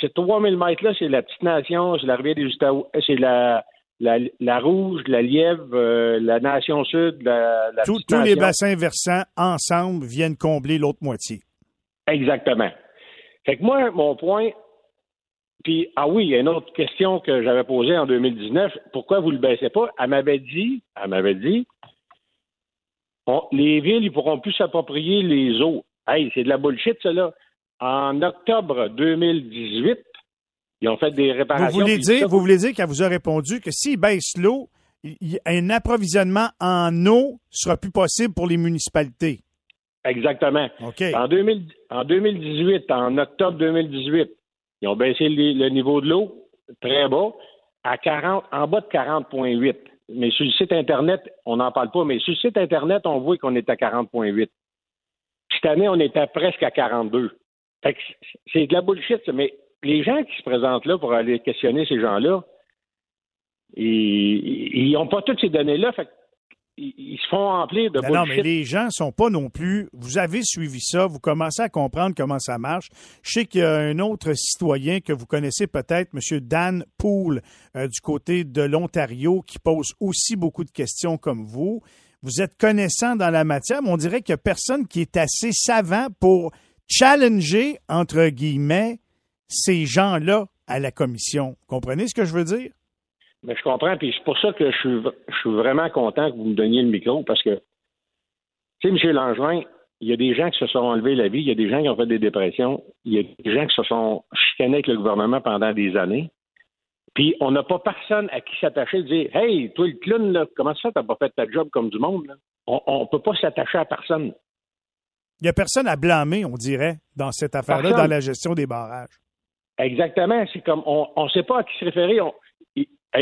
Ces 3000 mètres-là, c'est la petite nation, c'est la rivière des c'est la, la, la, Rouge, la Lièvre, euh, la Nation Sud, la, la Tous les bassins versants ensemble viennent combler l'autre moitié. Exactement. Fait que moi, mon point, puis, ah oui, il y a une autre question que j'avais posée en 2019. Pourquoi vous ne le baissez pas? Elle m'avait dit, elle m'avait dit, les villes, ils pourront plus s'approprier les eaux. Hey, c'est de la bullshit, ça, En octobre 2018, ils ont fait des réparations. Vous voulez dire, vous voulez dire qu'elle vous a répondu que s'ils baissent l'eau, un approvisionnement en eau sera plus possible pour les municipalités. Exactement. OK. En, 2018, en octobre 2018, ils ont baissé le, niveau de l'eau très bas, à 40, en bas de 40,8. Mais sur le site Internet, on n'en parle pas, mais sur le site Internet, on voit qu'on est à 40,8. Cette année, on était presque à 42. c'est de la bullshit, mais les gens qui se présentent là pour aller questionner ces gens-là, ils n'ont pas toutes ces données-là. Fait ils se font remplir de Non, mais les gens sont pas non plus. Vous avez suivi ça, vous commencez à comprendre comment ça marche. Je sais qu'il y a un autre citoyen que vous connaissez peut-être, M. Dan Poole, euh, du côté de l'Ontario, qui pose aussi beaucoup de questions comme vous. Vous êtes connaissant dans la matière, mais on dirait qu'il n'y a personne qui est assez savant pour challenger, entre guillemets, ces gens-là à la commission. Vous comprenez ce que je veux dire? Mais je comprends, puis c'est pour ça que je suis, je suis vraiment content que vous me donniez le micro, parce que, tu sais, M. Langevin, il y a des gens qui se sont enlevés la vie, il y a des gens qui ont fait des dépressions, il y a des gens qui se sont chicanés avec le gouvernement pendant des années. Puis on n'a pas personne à qui s'attacher et dire Hey, toi le clown, là, comment ça, t'as pas fait ta job comme du monde? Là? On ne peut pas s'attacher à personne. Il n'y a personne à blâmer, on dirait, dans cette affaire-là, dans la gestion des barrages. Exactement. C'est comme on ne sait pas à qui se référer. On,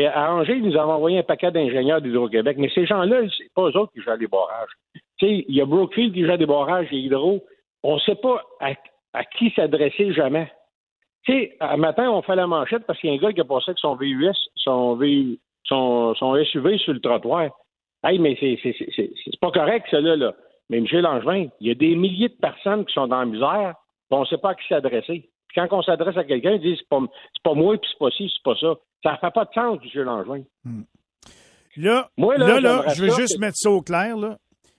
à Angers, nous avons envoyé un paquet d'ingénieurs d'Hydro-Québec, mais ces gens-là, c'est pas eux qui gèrent les barrages. il y a Brookfield qui gère des barrages et Hydro. On ne sait pas à, qui s'adresser jamais. Tu sais, un matin, on fait la manchette parce qu'il y a un gars qui a passé avec son VUS, son, son, SUV sur le trottoir. Hey, mais c'est pas correct, ça, là. Mais M. Langevin, il y a des milliers de personnes qui sont dans la misère, on ne sait pas à qui s'adresser. Quand on s'adresse à quelqu'un, il dit c'est pas, pas moi, puis c'est pas ci, c'est pas ça. Ça ne fait pas de sens, M. Langevin. Hmm. Là, là, là, je veux juste mettre ça au clair. Là.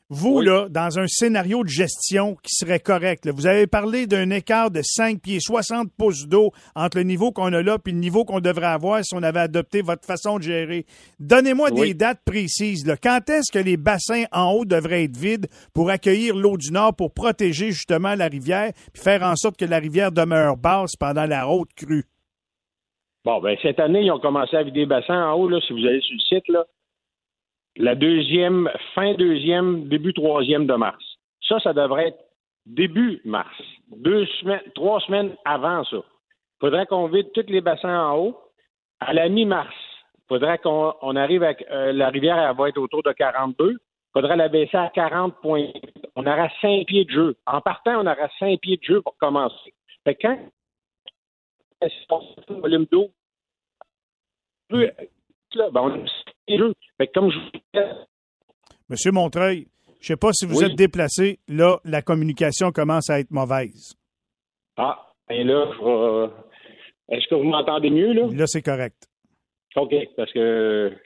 Vous, là, dans un scénario de gestion qui serait correct, vous avez parlé d'un écart de 5 pieds, 60 pouces d'eau entre le niveau qu'on a là et le niveau qu'on devrait avoir si on avait adopté votre façon de gérer. Donnez-moi des dates précises. Là. Quand est-ce que les bassins en haut devraient être vides pour accueillir l'eau du Nord pour protéger justement la rivière puis faire en sorte que la rivière demeure basse pendant la haute crue? Bon, ben cette année, ils ont commencé à vider des bassins en haut, là, si vous allez sur le site, là. La deuxième, fin deuxième, début troisième de mars. Ça, ça devrait être début mars. Deux semaines, trois semaines avant ça. Il faudrait qu'on vide tous les bassins en haut. À la mi-mars, il faudrait qu'on on arrive avec euh, la rivière, elle va être autour de 42. Il faudrait la baisser à 40 points. On aura cinq pieds de jeu. En partant, on aura cinq pieds de jeu pour commencer. Fait que quand volume d'eau, ben, on Fait que comme je Monsieur Montreuil, je sais pas si vous Oui. êtes déplacé. Là, la communication commence à être mauvaise. Ah, et là, je vais- est-ce que vous m'entendez mieux, là? Là, c'est correct. OK, parce que je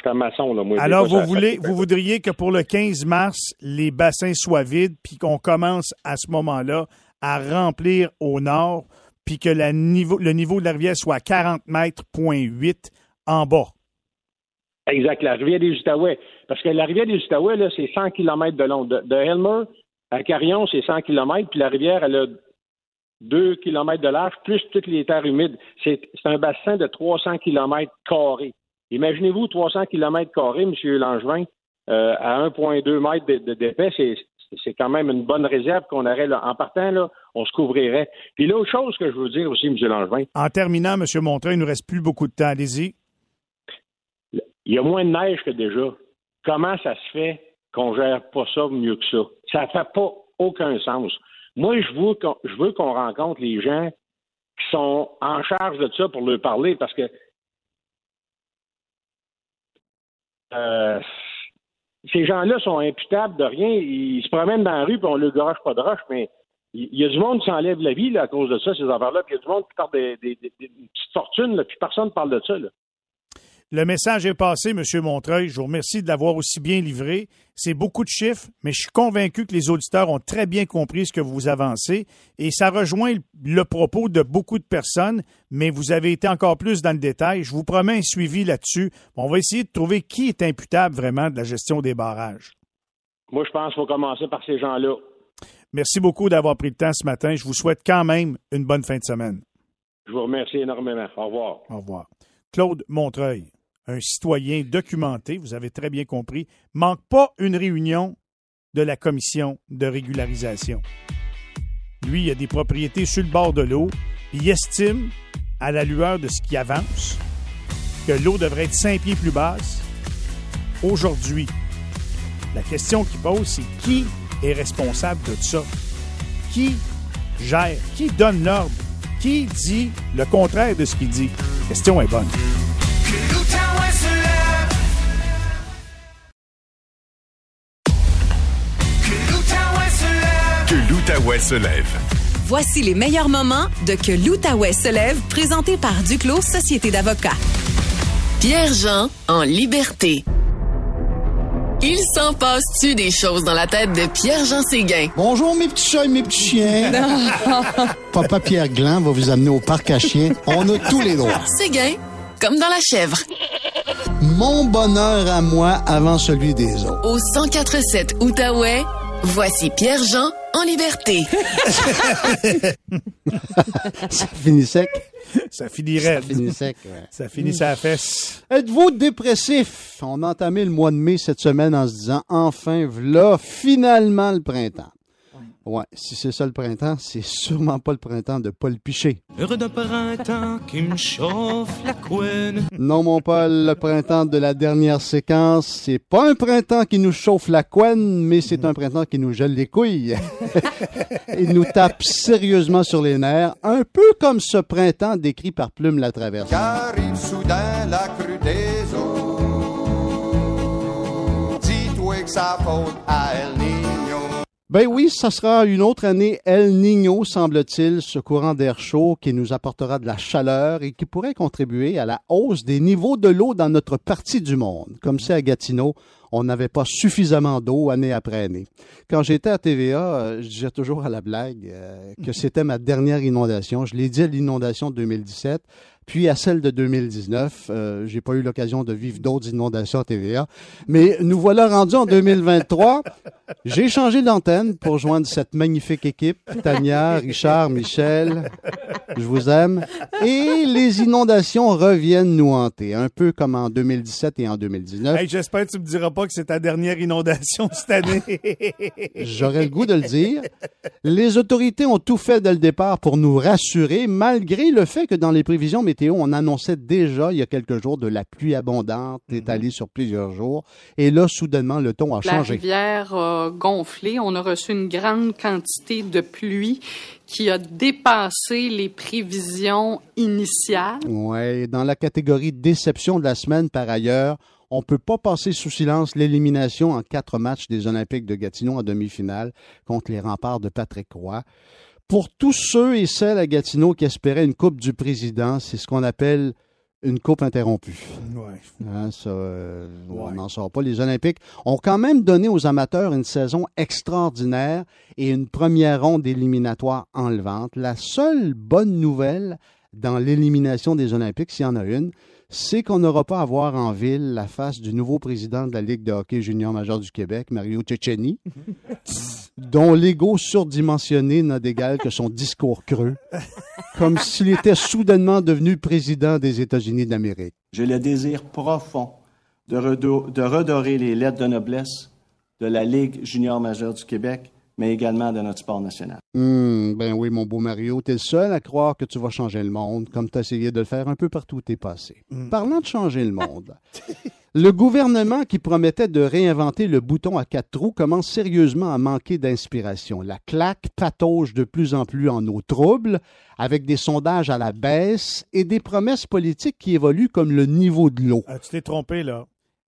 suis en, maçon, là, moi. Alors, vous ça- voulez, ça- vous voudriez que pour le 15 mars, les bassins soient vides, puis qu'on commence à ce moment-là à remplir au nord, puis que la niveau, le niveau de la rivière soit à 40 mètres, point 8 en bas. Exact, la rivière des Outaouais. Parce que la rivière des Outaouais, là, c'est 100 km de long. De, de Elmer à Carillon, c'est 100 km, puis la rivière, elle a 2 km de large, plus toutes les terres humides. C'est un bassin de 300 km carrés. Imaginez-vous 300 km carrés, M. Langevin, euh, à 1,2 mètres de- de- d'épais, c'est quand même une bonne réserve qu'on aurait. Là. En partant, là, on se couvrirait. Puis l'autre chose que je veux dire aussi, M. Langevin, En terminant, M. Montreuil, il nous reste plus beaucoup de temps. Allez-y. Il y a moins de neige que déjà. Comment ça se fait qu'on gère pas ça mieux que ça? Ça fait pas aucun sens. Moi, je veux qu'on, rencontre les gens qui sont en charge de ça pour leur parler parce que euh, ces gens-là sont imputables de rien. Ils se promènent dans la rue et on ne garoche pas de roche, mais il y a du monde qui s'enlève la vie à cause de ça, ces affaires-là. Puis il y a du monde qui perd des, petites fortunes, puis personne ne parle de ça. Le message est passé, M. Montreuil. Je vous remercie de l'avoir aussi bien livré. C'est beaucoup de chiffres, mais je suis convaincu que les auditeurs ont très bien compris ce que vous avancez et ça rejoint le, propos de beaucoup de personnes, mais vous avez été encore plus dans le détail. Je vous promets un suivi là-dessus. On va essayer de trouver qui est imputable vraiment de la gestion des barrages. Moi, je pense qu'il faut commencer par ces gens-là. Merci beaucoup d'avoir pris le temps ce matin. Je vous souhaite quand même une bonne fin de semaine. Je vous remercie énormément. Au revoir. Au revoir. Claude Montreuil, un citoyen documenté, vous avez très bien compris, manque pas une réunion de la commission de régularisation. Lui, il a des propriétés sur le bord de l'eau. Il estime, à la lueur de ce qui avance, que l'eau devrait être cinq pieds plus basse. Aujourd'hui, la question qu'il pose, c'est qui est responsable de ça? Qui gère? Qui donne l'ordre? Qui dit le contraire de ce qu'il dit? La question est bonne. Que l'Outaouais se lève. Voici les meilleurs moments de Que l'Outaouais se lève, présenté par Duclos Société d'avocats. Pierre-Jean en liberté. Il s'en passe-tu des choses dans la tête de Pierre-Jean Séguin? Bonjour mes petits chats et mes petits chiens. Papa Pierre Gland va vous amener au parc à chiens. On a tous les droits. Séguin, comme dans la chèvre. Mon bonheur à moi avant celui des autres. Au 1047 Outaouais, voici Pierre-Jean en liberté. Ça finit sec. Ça finirait. Ça finit sec, ouais. Ça finit la fesse. Êtes-vous dépressif? On a entamé le mois de mai cette semaine en se disant enfin, voilà, finalement le printemps. Ouais, si c'est ça le printemps, c'est sûrement pas le printemps de Paul Piché. Heureux d'un printemps qui me chauffe la couenne. Non, mon Paul, le printemps de la dernière séquence, c'est pas un printemps qui nous chauffe la couenne, mais c'est un printemps qui nous gèle les couilles. Il nous tape sérieusement sur les nerfs, un peu comme ce printemps décrit par Plume la Traverse. Qu'arrive soudain la crue des eaux. Dis-toi que ça faute à El Niño. Ben oui, ça sera une autre année El Niño, semble-t-il, ce courant d'air chaud qui nous apportera de la chaleur et qui pourrait contribuer à la hausse des niveaux de l'eau dans notre partie du monde. Comme c'est à Gatineau, on n'avait pas suffisamment d'eau année après année. Quand j'étais à TVA, euh, je disais toujours à la blague euh, que c'était ma dernière inondation. Je l'ai dit à l'inondation de 2017 puis à celle de 2019. Euh, J'ai pas eu l'occasion de vivre d'autres inondations à TVA. Mais nous voilà rendus en 2023. J'ai changé d'antenne pour joindre cette magnifique équipe. Tania, Richard, Michel, je vous aime. Et les inondations reviennent nous hanter, un peu comme en 2017 et en 2019. Hey, J'espère que tu me diras pas que c'est ta dernière inondation cette année. J'aurais le goût de le dire. Les autorités ont tout fait dès le départ pour nous rassurer, malgré le fait que dans les prévisions météo, on annonçait déjà il y a quelques jours de la pluie abondante étalée sur plusieurs jours. Et là, soudainement, le ton a La changé. rivière a gonflé. On a reçu une grande quantité de pluie qui a dépassé les prévisions initiales. Ouais, dans la catégorie déception de la semaine, par ailleurs, on peut pas passer sous silence l'élimination en quatre matchs des Olympiques de Gatineau en demi-finale contre les remparts de Patrick Roy. Pour tous ceux et celles à Gatineau qui espéraient une Coupe du Président, c'est ce qu'on appelle une coupe interrompue. Ouais. Hein, ça, euh, On n'en sort pas. Les Olympiques ont quand même donné aux amateurs une saison extraordinaire et une première ronde éliminatoire enlevante. La seule bonne nouvelle dans l'élimination des Olympiques, s'il y en a une, c'est qu'on n'aura pas à voir en ville la face du nouveau président de la Ligue de hockey junior majeur du Québec, Mario Cecchini, dont l'ego surdimensionné n'a d'égal que son discours creux, comme s'il était soudainement devenu président des États-Unis d'Amérique. J'ai le désir profond de, de redorer les lettres de noblesse de la Ligue junior majeure du Québec, mais également de notre sport national. Hmm, ben oui, mon beau Mario, t'es le seul à croire que tu vas changer le monde, comme t'as essayé de le faire un peu partout où t'es passé. Parlant de changer le monde, le gouvernement qui promettait de réinventer le bouton à quatre trous commence sérieusement à manquer d'inspiration. La claque patauge de plus en plus en eau trouble, avec des sondages à la baisse et des promesses politiques qui évoluent comme le niveau de l'eau. Ah, tu t'es trompé, là.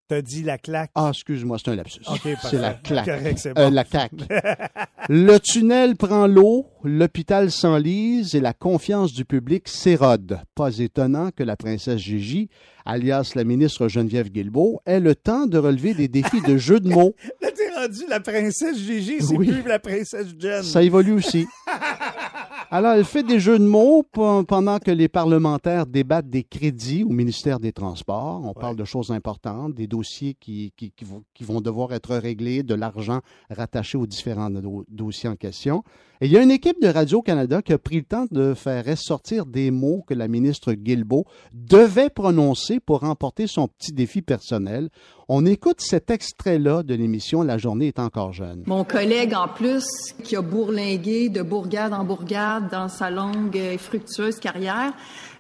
T'as dit la claque? Ah, excuse-moi, c'est un lapsus. C'est la claque. Correct, c'est Euh, la claque. Le tunnel prend l'eau, l'hôpital s'enlise et la confiance du public s'érode. Pas étonnant que la princesse Gigi, alias la ministre Geneviève Guilbeault, ait le temps de relever des défis de jeu de mots. Là, t'es rendu la princesse Gigi, c'est Oui. plus la princesse Jen. Ça évolue aussi. Alors, elle fait des jeux de mots pe- pendant que les parlementaires débattent des crédits au ministère des Transports. On parle de choses importantes, des dossiers qui, qui- vont, qui vont devoir être réglés, de l'argent rattaché aux différents do- dossiers en question. Et il y a une équipe de Radio-Canada qui a pris le temps de faire ressortir des mots que la ministre Guilbeault devait prononcer pour remporter son petit défi personnel. On écoute cet extrait-là de l'émission La journée est encore jeune. Mon collègue, en plus, qui a bourlingué de bourgade en bourgade dans sa longue et fructueuse carrière,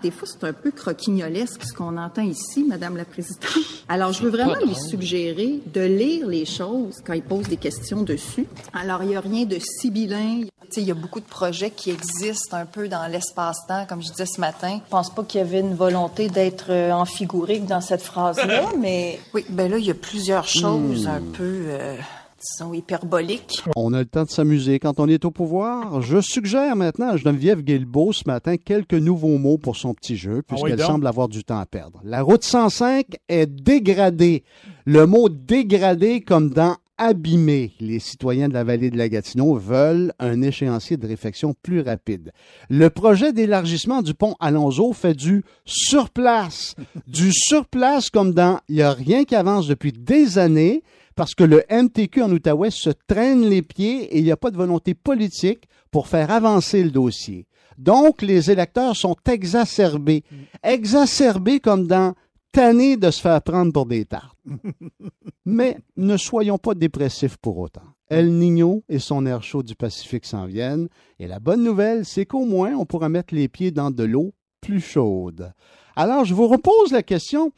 des fois, c'est un peu croquignolesque ce qu'on entend ici, Madame la Présidente. Alors, je veux vraiment lui suggérer de lire les choses quand il pose des questions dessus. Alors, il n'y a rien de sibyllin. Tu sais, il y a beaucoup de projets qui existent un peu dans l'espace-temps, comme je disais ce matin. Je pense pas qu'il y avait une volonté d'être euh, amphigurique dans cette phrase-là, mais oui, ben là, il y a plusieurs choses Hmm. un peu, euh, disons, hyperboliques. On a le temps de s'amuser quand on est au pouvoir. Je suggère maintenant à Geneviève Guilbeault ce matin quelques nouveaux mots pour son petit jeu, Ah oui, puisqu'elle semble avoir du temps à perdre. La route 105 est dégradée. Le mot dégradé comme dans abîmé. Les citoyens de la vallée de la Gatineau veulent un échéancier de réfection plus rapide. Le projet d'élargissement du pont Alonso fait du surplace. du surplace comme dans il n'y a rien qui avance depuis des années parce que le MTQ en Outaouais se traîne les pieds et il n'y a pas de volonté politique pour faire avancer le dossier. Donc, les électeurs sont exacerbés. Exacerbés comme dans tannés de se faire prendre pour des tartes. Mais ne soyons pas dépressifs pour autant. El Niño et son air chaud du Pacifique s'en viennent. Et la bonne nouvelle, c'est qu'au moins, on pourra mettre les pieds dans de l'eau plus chaude. Alors, je vous repose la question.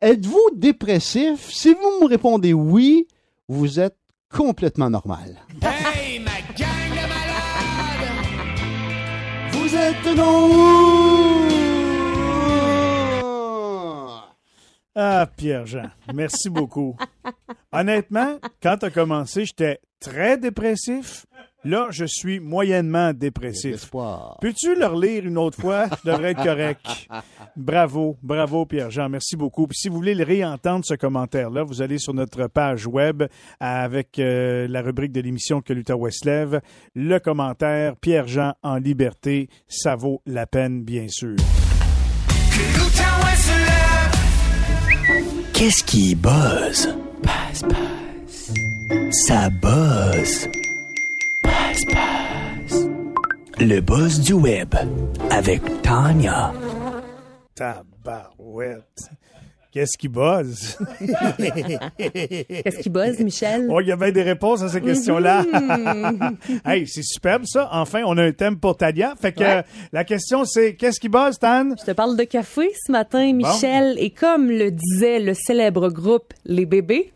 Êtes-vous dépressif? Si vous me répondez oui, vous êtes complètement normal. Hey, ma gang de malades! Vous êtes donc Ah, Pierre-Jean, merci beaucoup. Honnêtement, quand tu as commencé, j'étais très dépressif. Là, je suis moyennement dépressif. Peux-tu le relire une autre fois? Je devrais être correct. Bravo, bravo Pierre-Jean, merci beaucoup. Puis si vous voulez le réentendre, ce commentaire-là, vous allez sur notre page web avec euh, la rubrique de l'émission que l'Utah se lève. Le commentaire Pierre-Jean en liberté, ça vaut la peine, bien sûr. Que l'Outaouais se lève. Qu'est-ce qui buzz? Buzz, buzz. Ça buzz. Buzz, buzz. Le buzz du web avec Tanya. Tabarouette. Qu'est-ce qui buzz? Qu'est-ce qui buzz, Michel? Oh, il y avait des réponses à ces questions-là. Mhm. hey, c'est superbe, ça. Enfin, on a un thème pour Talia. Fait que Ouais. euh, la question, c'est qu'est-ce qui buzz, Tan? Je te parle de café ce matin, Michel. Et comme le disait le célèbre groupe Les Bébés,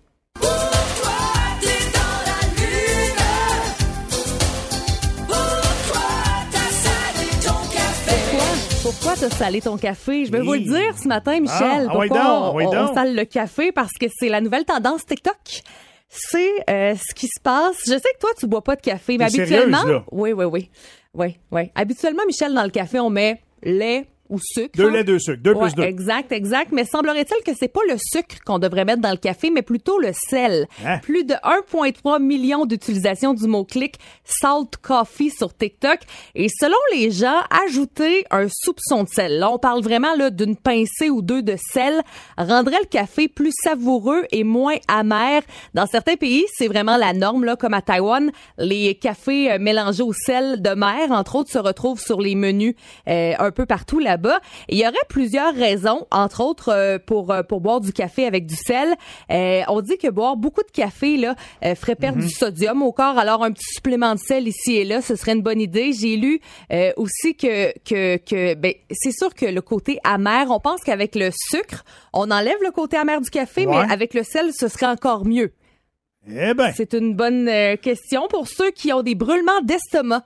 Pourquoi t'as salé ton café? Je vais vous le dire ce matin, Michel. Ah, pourquoi on, ouais on donc. sale le café? Parce que c'est la nouvelle tendance TikTok. C'est euh, ce qui se passe. Je sais que toi, tu bois pas de café, mais habituellement... sérieuse, là? Oui, oui, oui. Oui, oui. Habituellement, Michel, dans le café, on met lait ou sucre. Deux laits, deux sucres. Deux Ouais, plus deux. Exact, exact. Mais semblerait-il que c'est pas le sucre qu'on devrait mettre dans le café, mais plutôt le sel. Hein? Plus de 1,3 million d'utilisations du mot-clic salt coffee sur TikTok. Et selon les gens, ajouter un soupçon de sel, là, on parle vraiment là d'une pincée ou deux de sel, rendrait le café plus savoureux et moins amer. Dans certains pays, c'est vraiment la norme, là, comme à Taïwan. Les cafés euh, mélangés au sel de mer, entre autres, se retrouvent sur les menus euh, un peu partout là-bas. Il y aurait plusieurs raisons, entre autres, euh, pour, euh, pour boire du café avec du sel. Euh, on dit que boire beaucoup de café là, euh, ferait perdre Mhm. du sodium au corps. Alors, un petit supplément de sel ici et là, ce serait une bonne idée. J'ai lu euh, aussi que, que, que ben, c'est sûr que le côté amer, on pense qu'avec le sucre, on enlève le côté amer du café, Ouais. mais avec le sel, ce serait encore mieux. Eh ben. C'est une bonne question pour ceux qui ont des brûlements d'estomac.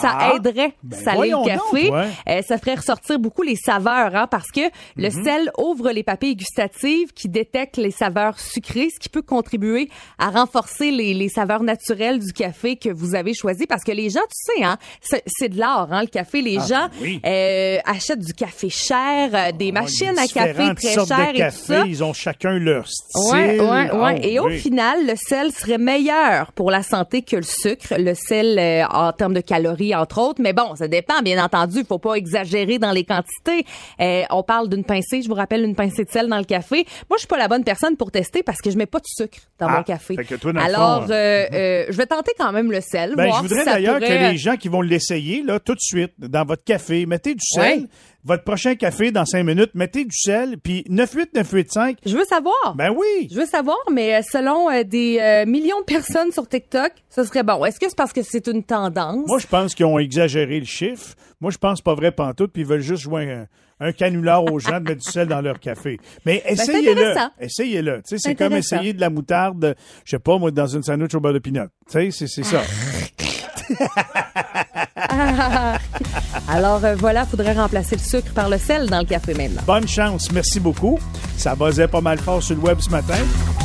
Ça Ah, aiderait ben saler le café. donc, ouais. Euh, ça ferait ressortir beaucoup les saveurs, hein, parce que le Mhm. sel ouvre les papilles gustatives qui détectent les saveurs sucrées, ce qui peut contribuer à renforcer les, les saveurs naturelles du café que vous avez choisi. Parce que les gens, tu sais, hein, c'est c'est de l'art, hein, le café. Les Ah, gens oui. euh, achètent du café cher, euh, des machines à café très chères et tout ça. ils ont chacun leur style. Ouais, ouais, Ah. Et au final, le sel serait meilleur pour la santé que le sucre. Le sel euh, en termes de calories, entre autres. Mais bon, ça dépend, bien entendu. Il faut pas exagérer dans les quantités. Euh, on parle d'une pincée, je vous rappelle, une pincée de sel dans le café. Moi, je suis pas la bonne personne pour tester parce que je mets pas de sucre dans Ah, mon café. fait que toi, dans Alors, fond, euh, euh, je vais tenter quand même le sel. Ben, voir je voudrais si d'ailleurs pourrait- que les gens qui vont l'essayer, là, tout de suite, dans votre café, mettez du sel. Votre prochain café, dans cinq minutes, mettez du sel, puis 98 985. Je veux savoir. Ben oui. Je veux savoir, mais euh, selon euh, des euh, millions de personnes sur TikTok, ce serait bon. Est-ce que c'est parce que c'est une tendance? Moi, je pense qu'ils ont exagéré le chiffre. Moi, je pense pas vrai pantoute, puis ils veulent juste jouer un, un canular aux gens de mettre du sel dans leur café. Mais Ben, essayez-le. essayez-le. Tu sais, c'est comme essayer de la moutarde, je sais pas, moi, dans une sandwich au beurre de pinot. Tu sais, c'est, c'est ça. Ah. Alors euh, voilà, faudrait remplacer le sucre par le sel dans le café maintenant. Bonne chance. Merci beaucoup. Ça buzzait pas mal fort sur le web ce matin.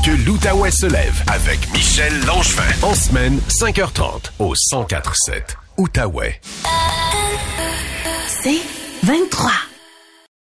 Que l'Outaouais se lève avec Michel Langevin. En semaine, 5h30 au 1047 Outaouais. C'est 23.